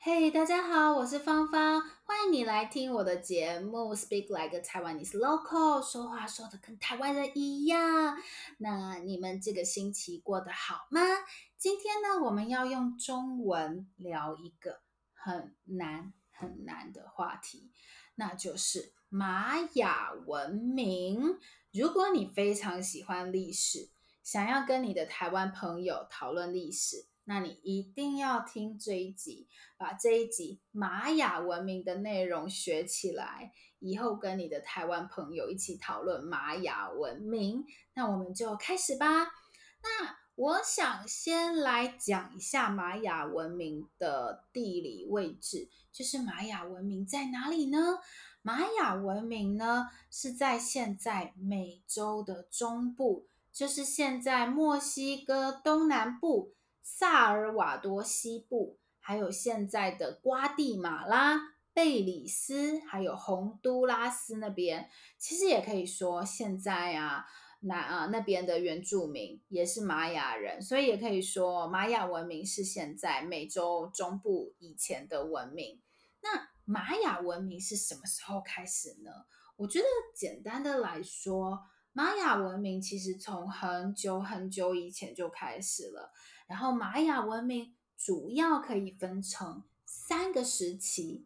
嘿大家好，我是芳芳，欢迎你来听我的节目《Speak Like a Taiwanese Local》，说话说的跟台湾人一样。那你们这个星期过得好吗？今天呢，我们要用中文聊一个很难很难的话题，那就是玛雅文明。如果你非常喜欢历史，想要跟你的台湾朋友讨论历史，那你一定要听这一集，把这一集玛雅文明的内容学起来，以后跟你的台湾朋友一起讨论玛雅文明。那我们就开始吧。那我想先来讲一下玛雅文明的地理位置，就是玛雅文明在哪里呢？玛雅文明呢是在现在美洲的中部，就是现在墨西哥东南部。萨尔瓦多西部，还有现在的瓜地马拉、贝里斯，还有洪都拉斯那边，其实也可以说现在啊，那啊那边的原住民也是玛雅人，所以也可以说玛雅文明是现在美洲中部以前的文明。那玛雅文明是什么时候开始呢？我觉得简单的来说，玛雅文明其实从很久很久以前就开始了。然后玛雅文明主要可以分成三个时期，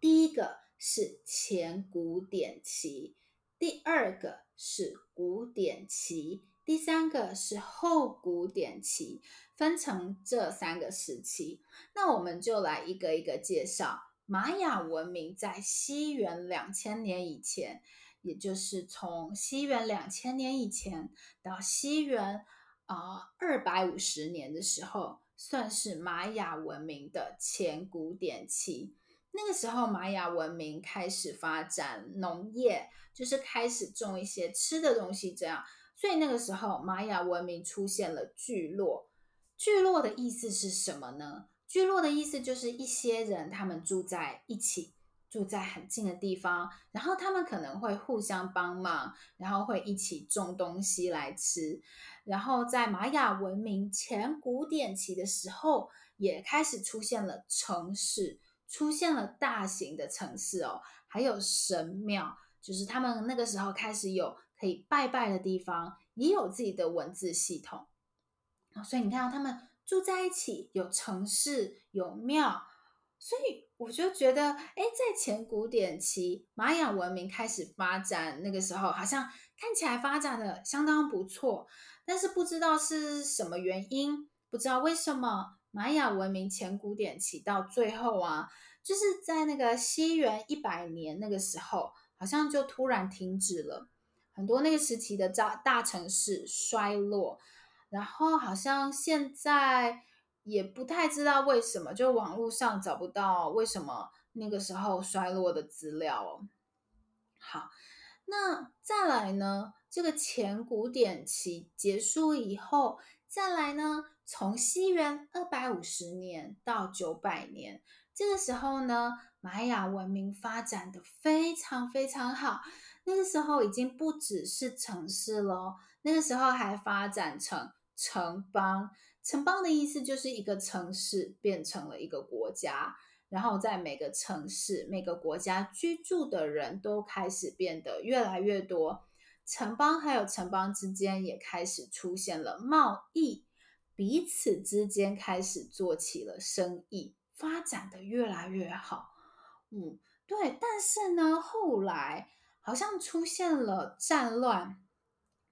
第一个是前古典期，第二个是古典期，第三个是后古典期，分成这三个时期。那我们就来一个一个介绍玛雅文明在西元两千年以前，也就是从西元两千年以前到西元。啊，二百五十年的时候，算是玛雅文明的前古典期。那个时候，玛雅文明开始发展农业，就是开始种一些吃的东西，这样。所以那个时候，玛雅文明出现了聚落。聚落的意思是什么呢？聚落的意思就是一些人，他们住在一起。住在很近的地方，然后他们可能会互相帮忙，然后会一起种东西来吃。然后在玛雅文明前古典期的时候，也开始出现了城市，出现了大型的城市哦，还有神庙，就是他们那个时候开始有可以拜拜的地方，也有自己的文字系统。所以你看到他们住在一起，有城市，有庙。所以我就觉得，哎，在前古典期，玛雅文明开始发展，那个时候好像看起来发展的相当不错。但是不知道是什么原因，不知道为什么玛雅文明前古典期到最后啊，就是在那个西元一百年那个时候，好像就突然停止了。很多那个时期的大大城市衰落，然后好像现在。也不太知道为什么，就网络上找不到为什么那个时候衰落的资料哦。好，那再来呢？这个前古典期结束以后，再来呢？从西元二百五十年到九百年，这个时候呢，玛雅文明发展得非常非常好。那个时候已经不只是城市了，那个时候还发展成城邦。城邦的意思就是一个城市变成了一个国家，然后在每个城市、每个国家居住的人都开始变得越来越多。城邦还有城邦之间也开始出现了贸易，彼此之间开始做起了生意，发展得越来越好。嗯，对。但是呢，后来好像出现了战乱、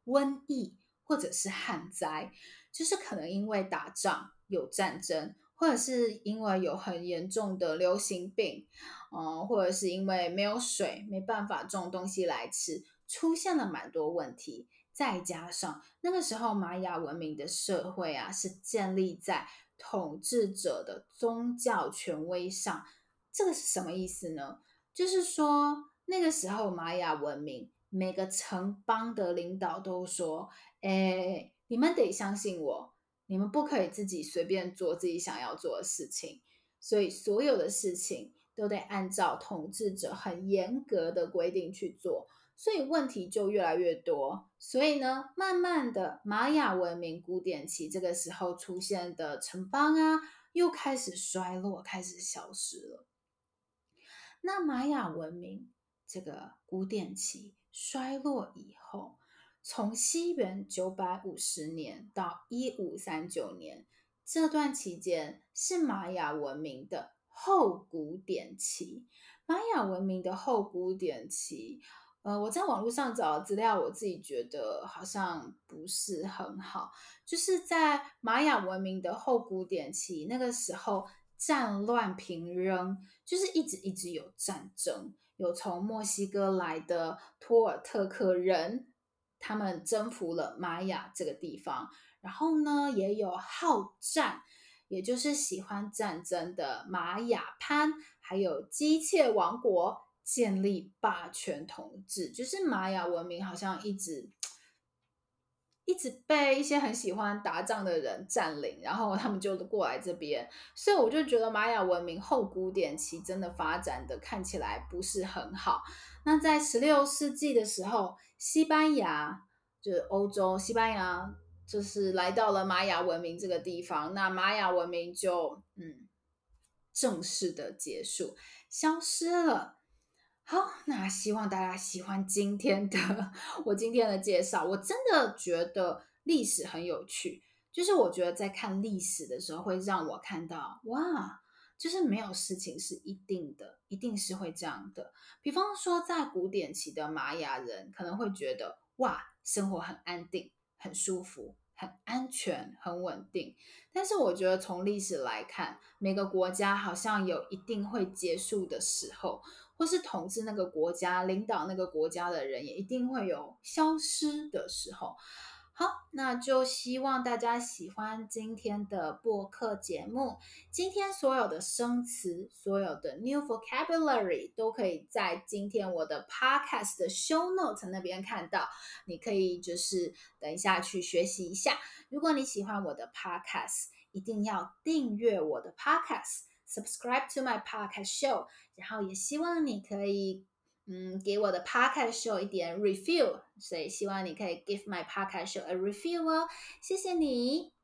瘟疫或者是旱灾。就是可能因为打仗有战争，或者是因为有很严重的流行病，嗯，或者是因为没有水，没办法种东西来吃，出现了蛮多问题。再加上那个时候玛雅文明的社会啊，是建立在统治者的宗教权威上。这个是什么意思呢？就是说那个时候玛雅文明每个城邦的领导都说，诶。你们得相信我，你们不可以自己随便做自己想要做的事情，所以所有的事情都得按照统治者很严格的规定去做，所以问题就越来越多。所以呢，慢慢的玛雅文明古典期这个时候出现的城邦啊，又开始衰落，开始消失了。那玛雅文明这个古典期衰落以后，从西元九百五十年到一五三九年这段期间，是玛雅文明的后古典期。玛雅文明的后古典期。呃，我在网络上找的资料，我自己觉得好像不是很好。就是在玛雅文明的后古典期，那个时候战乱频仍，就是一直一直有战争，有从墨西哥来的托尔特克人，他们征服了玛雅这个地方，然后呢，也有好战，也就是喜欢战争的玛雅潘，还有姬妾王国。建立霸权统治，就是玛雅文明好像一直一直被一些很喜欢打仗的人占领，然后他们就过来这边，所以我就觉得玛雅文明后古典期真的发展的看起来不是很好。那在十六世纪的时候，西班牙就是欧洲，西班牙就是来到了玛雅文明这个地方，那玛雅文明就嗯正式的结束，消失了。好，那希望大家喜欢今天的我今天的介绍。我真的觉得历史很有趣，就是我觉得在看历史的时候，会让我看到哇，就是没有事情是一定的，一定是会这样的。比方说，在古典期的玛雅人可能会觉得哇，生活很安定、很舒服、很安全、很稳定。但是我觉得从历史来看，每个国家好像有一定会结束的时候。或是统治那个国家、领导那个国家的人，也一定会有消失的时候。好，那就希望大家喜欢今天的播客节目。今天所有的生词、所有的 new vocabulary 都可以在今天我的 podcast 的 show note 那边看到。你可以就是等一下去学习一下。如果你喜欢我的 podcast，一定要订阅我的 podcast。Subscribe to my podcast show，然后也希望你可以，嗯，给我的 podcast show 一点 review，所以希望你可以 give my podcast show a review 哦，谢谢你。